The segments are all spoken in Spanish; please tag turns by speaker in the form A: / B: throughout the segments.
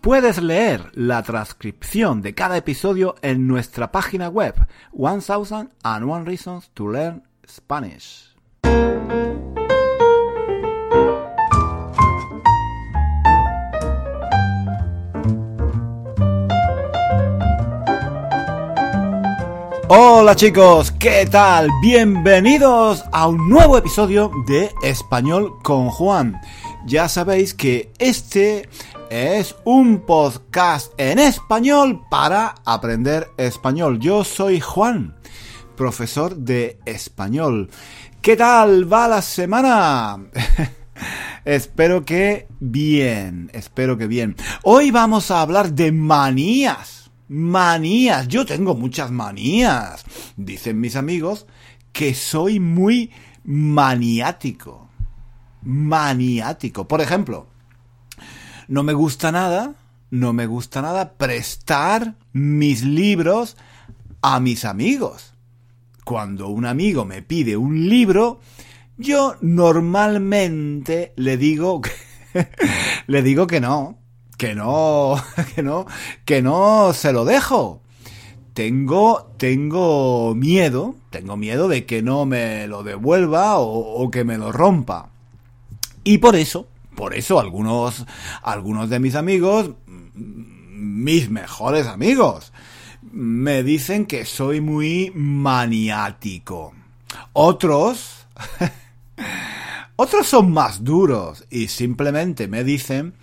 A: Puedes leer la transcripción de cada episodio en nuestra página web 1001 Reasons to Learn Spanish. Hola chicos, ¿qué tal? Bienvenidos a un nuevo episodio de Español con Juan. Ya sabéis que este es un podcast en español para aprender español. Yo soy Juan, profesor de español. ¿Qué tal va la semana? espero que bien, espero que bien. Hoy vamos a hablar de manías Manías. Yo tengo muchas manías. Dicen mis amigos que soy muy maniático. Maniático. Por ejemplo, no me gusta nada, no me gusta nada prestar mis libros a mis amigos. Cuando un amigo me pide un libro, yo normalmente le digo le digo que no, que no, que no, que no se lo dejo. Tengo, tengo miedo, tengo miedo de que no me lo devuelva o, que me lo rompa. Y por eso, por eso algunos, algunos de mis amigos, mis mejores amigos, me dicen que soy muy maniático. Otros, otros son más duros y simplemente me dicen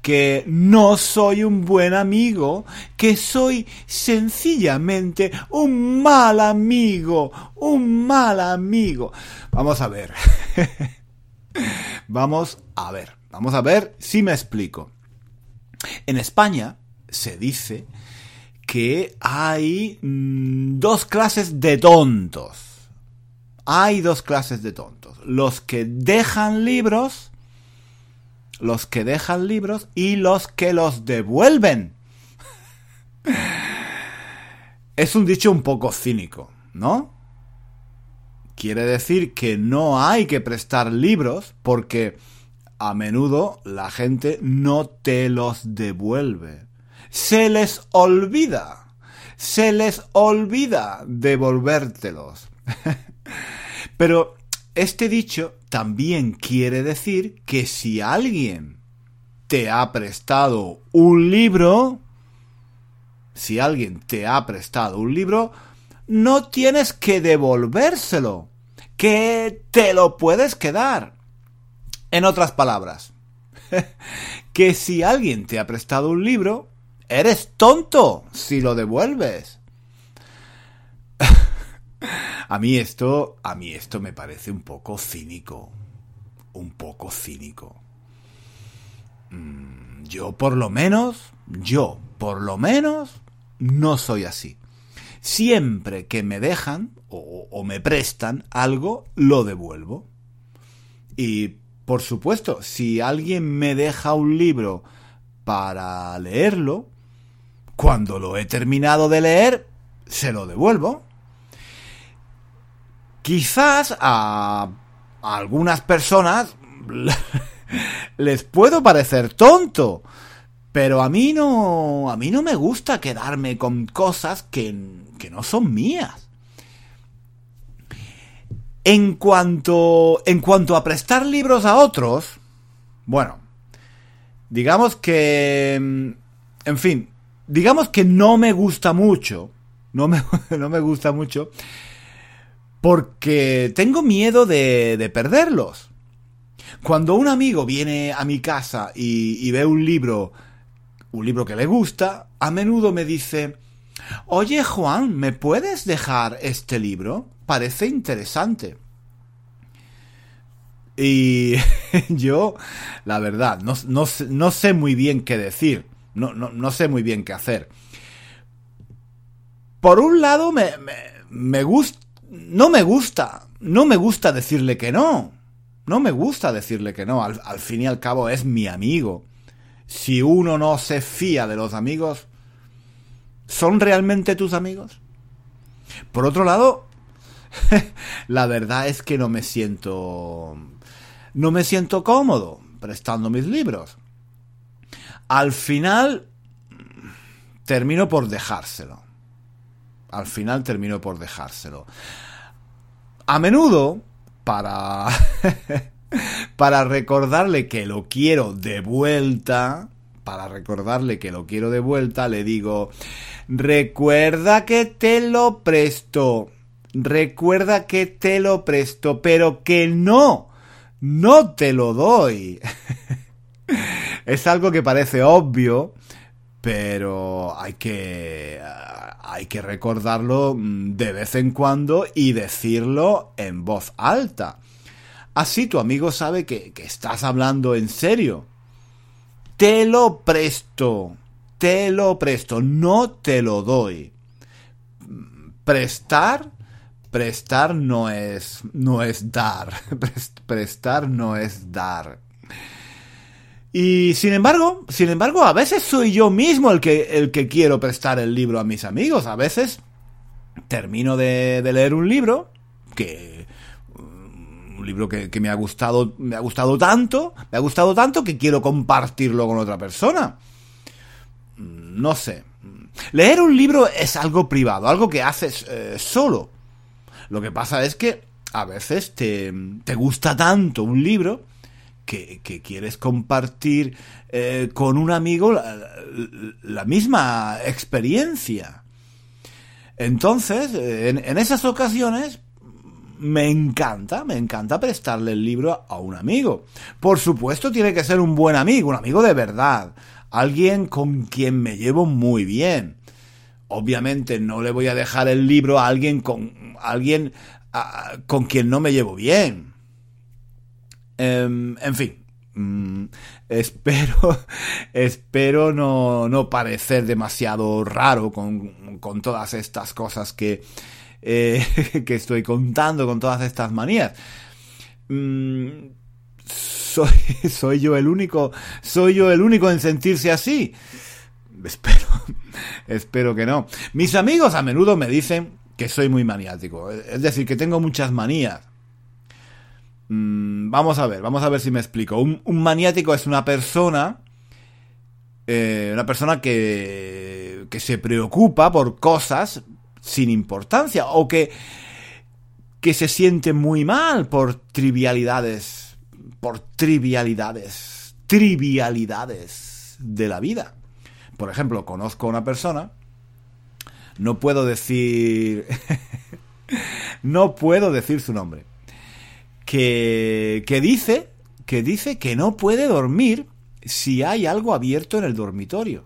A: que no soy un buen amigo, que soy sencillamente un mal amigo, un mal amigo. Vamos a ver. vamos a ver. Vamos a ver si me explico. En España se dice que hay mm, dos clases de tontos. Hay dos clases de tontos. Los que dejan libros los que dejan libros y los que los devuelven. es un dicho un poco cínico, ¿no? Quiere decir que no hay que prestar libros porque a menudo la gente no te los devuelve. Se les olvida. Se les olvida devolvértelos. Pero este dicho también quiere decir que si alguien te ha prestado un libro, si alguien te ha prestado un libro, no tienes que devolvérselo, que te lo puedes quedar. En otras palabras, que si alguien te ha prestado un libro, eres tonto si lo devuelves. A mí esto, a mí esto me parece un poco cínico. Un poco cínico. Mm, yo por lo menos, yo por lo menos no soy así. Siempre que me dejan o, o me prestan algo, lo devuelvo. Y por supuesto, si alguien me deja un libro para leerlo, cuando lo he terminado de leer, se lo devuelvo. Quizás a, algunas personas les puedo parecer tonto, pero a mí no, a mí no me gusta quedarme con cosas que, que no son mías. En cuanto, en cuanto a prestar libros a otros, bueno, digamos que, en fin, digamos que no me gusta mucho, no me, no me gusta mucho porque tengo miedo de, perderlos. Cuando un amigo viene a mi casa y, ve un libro, un libro que le gusta, a menudo me dice, Oye Juan, ¿me puedes dejar este libro? Parece interesante. Y yo, la verdad, no, no, sé muy bien qué decir. No, no, no sé muy bien qué hacer. Por un lado, me, me, me gusta. No me gusta. No me gusta decirle que no. No me gusta decirle que no. Al, al fin y al cabo es mi amigo. Si uno no se fía de los amigos, ¿son realmente tus amigos? Por otro lado, la verdad es que no me siento. No me siento cómodo prestando mis libros. Al final termino por dejárselo. Al final termino por dejárselo. A menudo, para. para recordarle que lo quiero de vuelta. Para recordarle que lo quiero de vuelta, le digo. Recuerda que te lo presto. Recuerda que te lo presto, pero que no. No te lo doy. es algo que parece obvio, pero hay que hay que recordarlo de vez en cuando y decirlo en voz alta. Así tu amigo sabe que, que estás hablando en serio. Te lo presto, te lo presto, no te lo doy. Prestar, prestar no es, no es dar. Prestar no es dar. Y sin embargo, sin embargo, a veces soy yo mismo el que, el que quiero prestar el libro a mis amigos. A veces termino de, de leer un libro que un libro que, que, me ha gustado, me ha gustado tanto, me ha gustado tanto que quiero compartirlo con otra persona. No sé. Leer un libro es algo privado, algo que haces eh, solo. Lo que pasa es que a veces te, te gusta tanto un libro que, que quieres compartir eh, con un amigo la, misma experiencia. Entonces, en, en, esas ocasiones, me encanta, me encanta prestarle el libro a un amigo. Por supuesto, tiene que ser un buen amigo, un amigo de verdad, alguien con quien me llevo muy bien. Obviamente no le voy a dejar el libro a alguien con alguien a, con quien no me llevo bien. Um, en fin, um, espero, espero no, no, parecer demasiado raro con, con todas estas cosas que, eh, que, estoy contando, con todas estas manías. Um, soy, soy yo el único, soy yo el único en sentirse así. Espero, espero que no. Mis amigos a menudo me dicen que soy muy maniático, es decir, que tengo muchas manías. Mm, vamos a ver, vamos a ver si me explico. Un, maniático es una persona, eh, una persona que, que se preocupa por cosas sin importancia o que, que se siente muy mal por trivialidades, por trivialidades, trivialidades de la vida. Por ejemplo, conozco a una persona, no puedo decir, no puedo decir su nombre que, que dice que dice que no puede dormir si hay algo abierto en el dormitorio.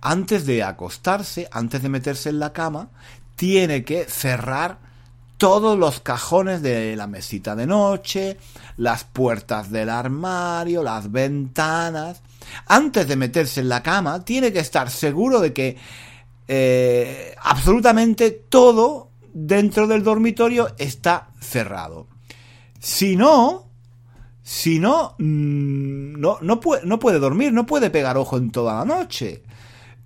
A: Antes de acostarse, antes de meterse en la cama, tiene que cerrar todos los cajones de la mesita de noche, las puertas del armario, las ventanas. Antes de meterse en la cama, tiene que estar seguro de que eh, absolutamente todo dentro del dormitorio está cerrado. Si no, si no, mm, no, no, puede, no puede dormir, no puede pegar ojo en toda la noche.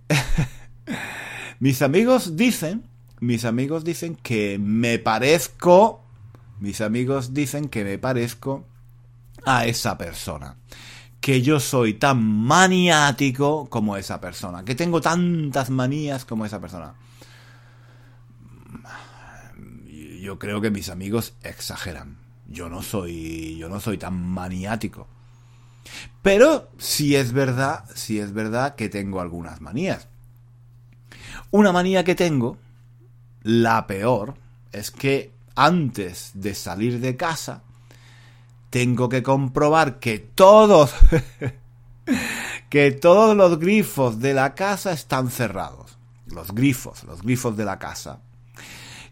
A: mis amigos dicen, mis amigos dicen que me parezco, mis amigos dicen que me parezco a esa persona. Que yo soy tan maniático como esa persona. Que tengo tantas manías como esa persona. Yo creo que mis amigos exageran yo no soy, yo no soy tan maniático. Pero sí es verdad, sí es verdad que tengo algunas manías. Una manía que tengo, la peor, es que antes de salir de casa, tengo que comprobar que todos, que todos los grifos de la casa están cerrados. Los grifos, los grifos de la casa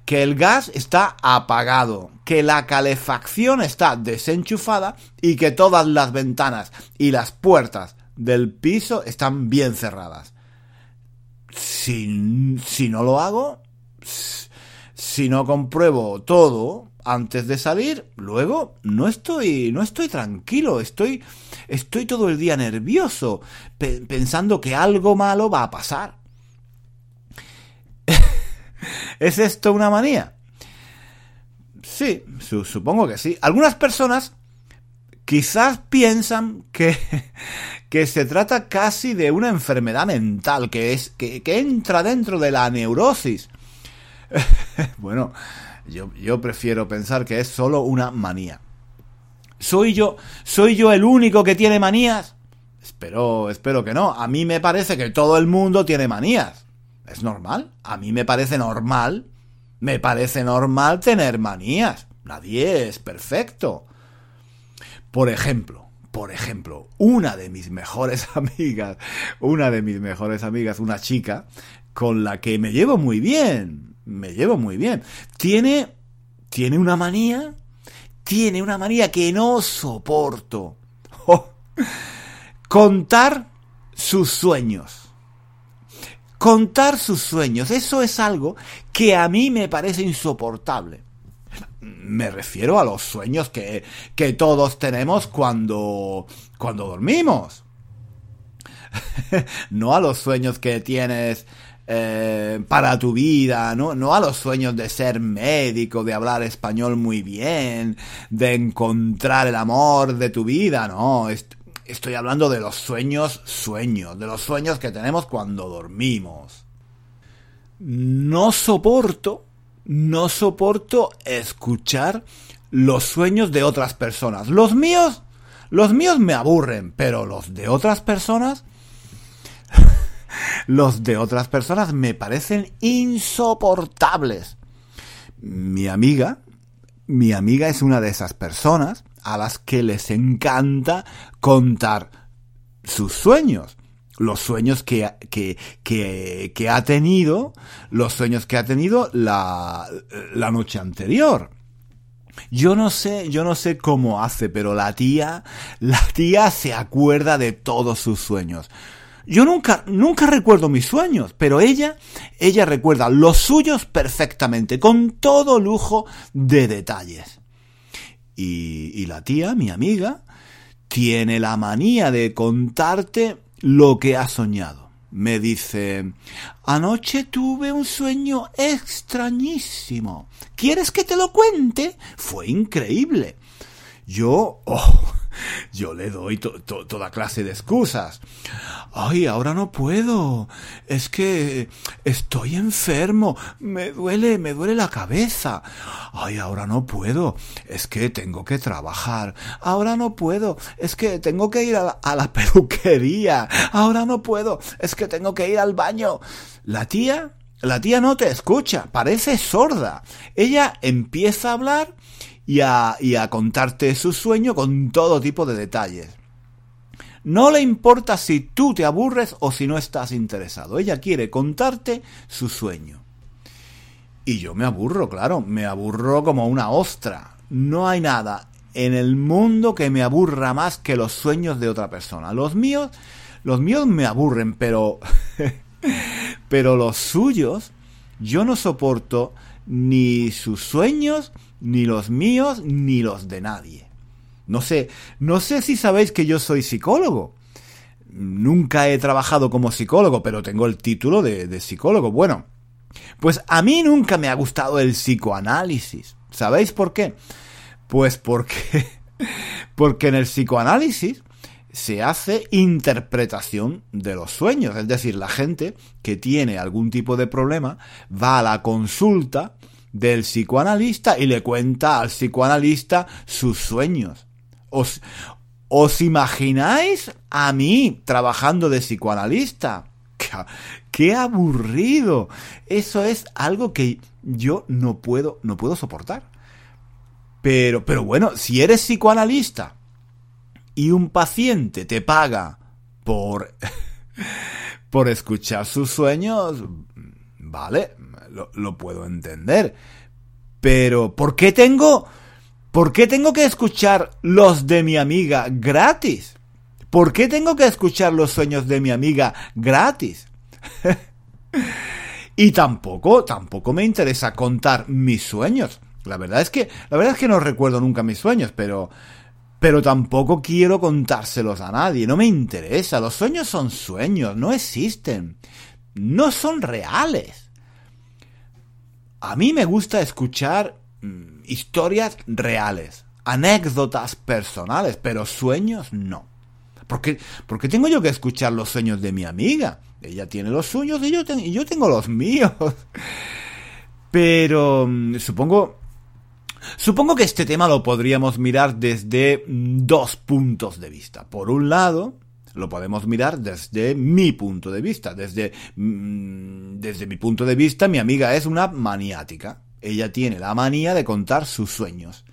A: que el gas está apagado, que la calefacción está desenchufada y que todas las ventanas y las puertas del piso están bien cerradas. Si, si no lo hago, si no compruebo todo antes de salir, luego no estoy, no estoy tranquilo, estoy, estoy todo el día nervioso, pensando que algo malo va a pasar. ¿Es esto una manía? Sí, supongo que sí. Algunas personas quizás piensan que, que se trata casi de una enfermedad mental, que es, que, que entra dentro de la neurosis. bueno, yo, yo prefiero pensar que es solo una manía. ¿Soy yo, soy yo el único que tiene manías? Espero, espero que no. A mí me parece que todo el mundo tiene manías. Es normal. A mí me parece normal. Me parece normal tener manías. Nadie es perfecto. Por ejemplo, por ejemplo, una de mis mejores amigas, una de mis mejores amigas, una chica con la que me llevo muy bien, me llevo muy bien. Tiene, tiene una manía, tiene una manía que no soporto. Oh, contar sus sueños. Contar sus sueños, eso es algo que a mí me parece insoportable. Me refiero a los sueños que, que todos tenemos cuando, cuando dormimos. no a los sueños que tienes eh, para tu vida, ¿no? no a los sueños de ser médico, de hablar español muy bien, de encontrar el amor de tu vida, no, estoy hablando de los sueños, sueños, de los sueños que tenemos cuando dormimos. No soporto, no soporto escuchar los sueños de otras personas. Los míos, los míos me aburren, pero los de otras personas los de otras personas me parecen insoportables. Mi amiga, mi amiga es una de esas personas a las que les encanta contar sus sueños. Los sueños que, que, que, que ha tenido, los sueños que ha tenido la, la noche anterior. Yo no sé, yo no sé cómo hace, pero la tía, la tía se acuerda de todos sus sueños. Yo nunca, nunca recuerdo mis sueños, pero ella, ella recuerda los suyos perfectamente, con todo lujo de detalles. Y, y la tía, mi amiga, tiene la manía de contarte lo que ha soñado. Me dice, anoche tuve un sueño extrañísimo. ¿Quieres que te lo cuente? Fue increíble. Yo, oh, yo le doy toda clase de excusas. Ay, ahora no puedo. Es que estoy enfermo. Me duele, me duele la cabeza. Ay, ahora no puedo. Es que tengo que trabajar. Ahora no puedo. Es que tengo que ir a la, a la peluquería. Ahora no puedo. Es que tengo que ir al baño. La tía, la tía no te escucha. Parece sorda. Ella empieza a hablar y a, contarte su sueño con todo tipo de detalles. No le importa si tú te aburres o si no estás interesado. Ella quiere contarte su sueño. Y yo me aburro, claro, me aburro como una ostra. No hay nada en el mundo que me aburra más que los sueños de otra persona. Los míos, los míos me aburren, pero pero los suyos yo no soporto ni sus sueños ni los míos, ni los de nadie. No sé, no sé si sabéis que yo soy psicólogo. Nunca he trabajado como psicólogo, pero tengo el título de, de psicólogo. Bueno, pues a mí nunca me ha gustado el psicoanálisis. ¿Sabéis por qué? Pues porque, porque en el psicoanálisis se hace interpretación de los sueños. Es decir, la gente que tiene algún tipo de problema va a la consulta del psicoanalista y le cuenta al psicoanalista sus sueños. ¿Os, os imagináis a mí trabajando de psicoanalista? ¡Qué, aburrido! Eso es algo que yo no puedo, no puedo soportar. Pero, pero bueno, si eres psicoanalista y un paciente te paga por, por escuchar sus sueños, vale, lo, puedo entender. Pero, ¿por qué tengo... ¿Por qué tengo que escuchar los de mi amiga gratis? ¿Por qué tengo que escuchar los sueños de mi amiga gratis? y tampoco, tampoco me interesa contar mis sueños. La verdad es que, la verdad es que no recuerdo nunca mis sueños, pero, pero tampoco quiero contárselos a nadie. No me interesa. Los sueños son sueños, no existen. No son reales. A mí me gusta escuchar mm, historias reales, anécdotas personales, pero sueños no. ¿Por qué, porque tengo yo que escuchar los sueños de mi amiga? Ella tiene los suyos y yo, y yo tengo los míos. Pero mm, supongo Supongo que este tema lo podríamos mirar desde dos puntos de vista. Por un lado, lo podemos mirar desde mi punto de vista. Desde, mm, desde mi punto de vista, mi amiga es una maniática. Ella tiene la manía de contar sus sueños.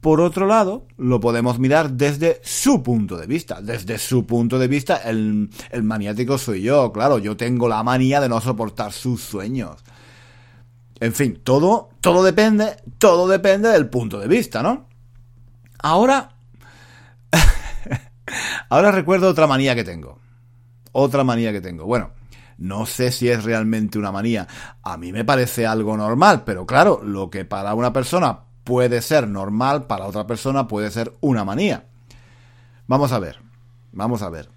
A: Por otro lado, lo podemos mirar desde su punto de vista. Desde su punto de vista, el, el maniático soy yo. Claro, yo tengo la manía de no soportar sus sueños. En fin, todo, todo depende, todo depende del punto de vista, ¿no? Ahora, ahora recuerdo otra manía que tengo. Otra manía que tengo. Bueno, no sé si es realmente una manía. A mí me parece algo normal, pero claro, lo que para una persona puede ser normal, para otra persona puede ser una manía. Vamos a ver, vamos a ver.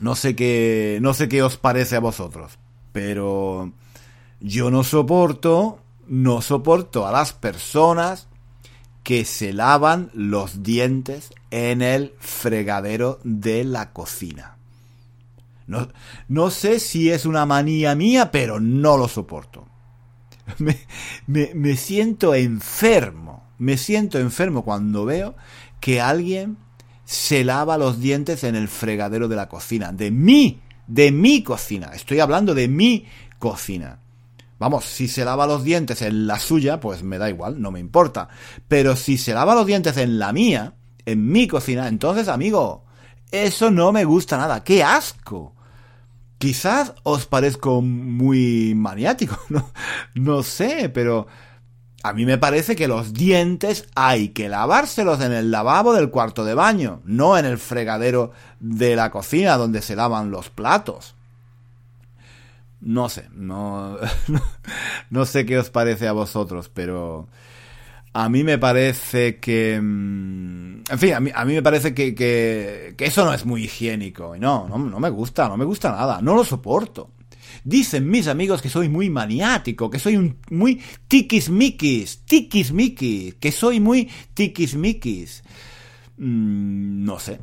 A: No sé qué, no sé qué os parece a vosotros, pero yo no soporto, no soporto a las personas que se lavan los dientes en el fregadero de la cocina. No, no sé si es una manía mía, pero no lo soporto. Me, me, me siento enfermo, me siento enfermo cuando veo que alguien se lava los dientes en el fregadero de la cocina, de mí, de mi cocina. Estoy hablando de mi cocina. Vamos, si se lava los dientes en la suya, pues me da igual, no me importa. Pero si se lava los dientes en la mía, en mi cocina, entonces, amigo, eso no me gusta nada. ¡Qué asco! Quizás os parezco muy maniático, no, no sé, pero a mí me parece que los dientes hay que lavárselos en el lavabo del cuarto de baño, no en el fregadero de la cocina donde se lavan los platos. No sé, no, no sé qué os parece a vosotros, pero a mí me parece que... Mm, en fin, a mí, a mí me parece que, que, eso no es muy higiénico. No, no, no me gusta, no me gusta nada, no lo soporto. Dicen mis amigos que soy muy maniático, que soy un, muy tiquismiquis, tiquismiquis, que soy muy tiquismiquis. Mm, no sé,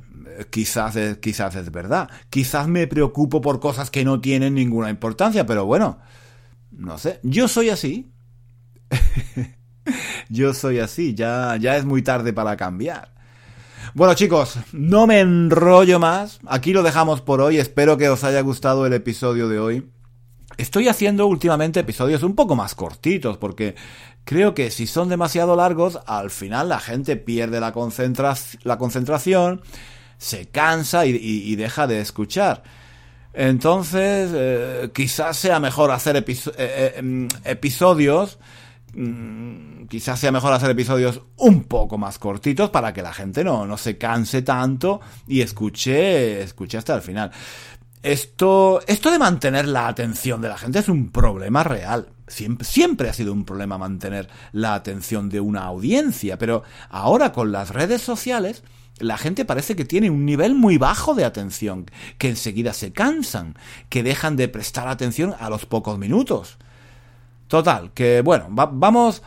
A: quizás es, quizás es verdad. Quizás me preocupo por cosas que no tienen ninguna importancia, pero bueno, no sé. Yo soy así. Yo soy así, ya, ya es muy tarde para cambiar. Bueno chicos, no me enrollo más. Aquí lo dejamos por hoy. Espero que os haya gustado el episodio de hoy. Estoy haciendo últimamente episodios un poco más cortitos porque creo que si son demasiado largos, al final la gente pierde la, concentración, se cansa y, deja de escuchar. Entonces, eh, quizás sea mejor hacer eh, eh, em, episodios, mm, quizás sea mejor hacer episodios un poco más cortitos para que la gente no, no se canse tanto y escuche, escuche hasta el final. Esto, esto de mantener la atención de la gente es un problema real. Siempre, siempre, ha sido un problema mantener la atención de una audiencia, pero ahora con las redes sociales, la gente parece que tiene un nivel muy bajo de atención, que enseguida se cansan, que dejan de prestar atención a los pocos minutos. Total, que bueno, vamos,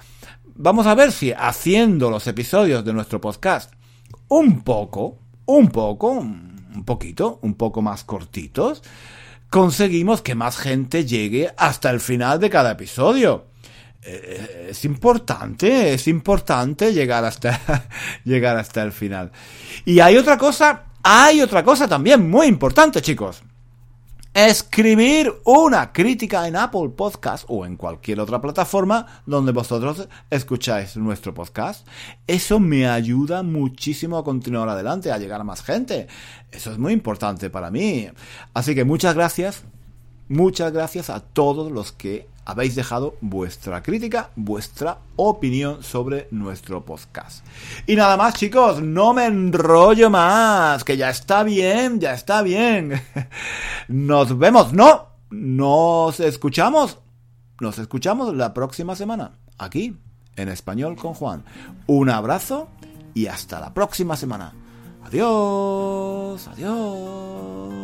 A: vamos a ver si haciendo los episodios de nuestro podcast un poco, un poco, un poquito, un poco más cortitos, conseguimos que más gente llegue hasta el final de cada episodio. Eh, es importante, es importante llegar hasta, llegar hasta el final. Y hay otra cosa, hay otra cosa también muy importante, chicos escribir una crítica en Apple Podcast o en cualquier otra plataforma donde vosotros escucháis nuestro podcast. Eso me ayuda muchísimo a continuar adelante, a llegar a más gente. Eso es muy importante para mí. Así que muchas gracias. Muchas gracias a todos los que habéis dejado vuestra crítica, vuestra opinión sobre nuestro podcast. Y nada más, chicos, no me enrollo más, que ya está bien, ya está bien. Nos vemos, no, nos escuchamos, nos escuchamos la próxima semana, aquí, en español con Juan. Un abrazo y hasta la próxima semana. Adiós, adiós.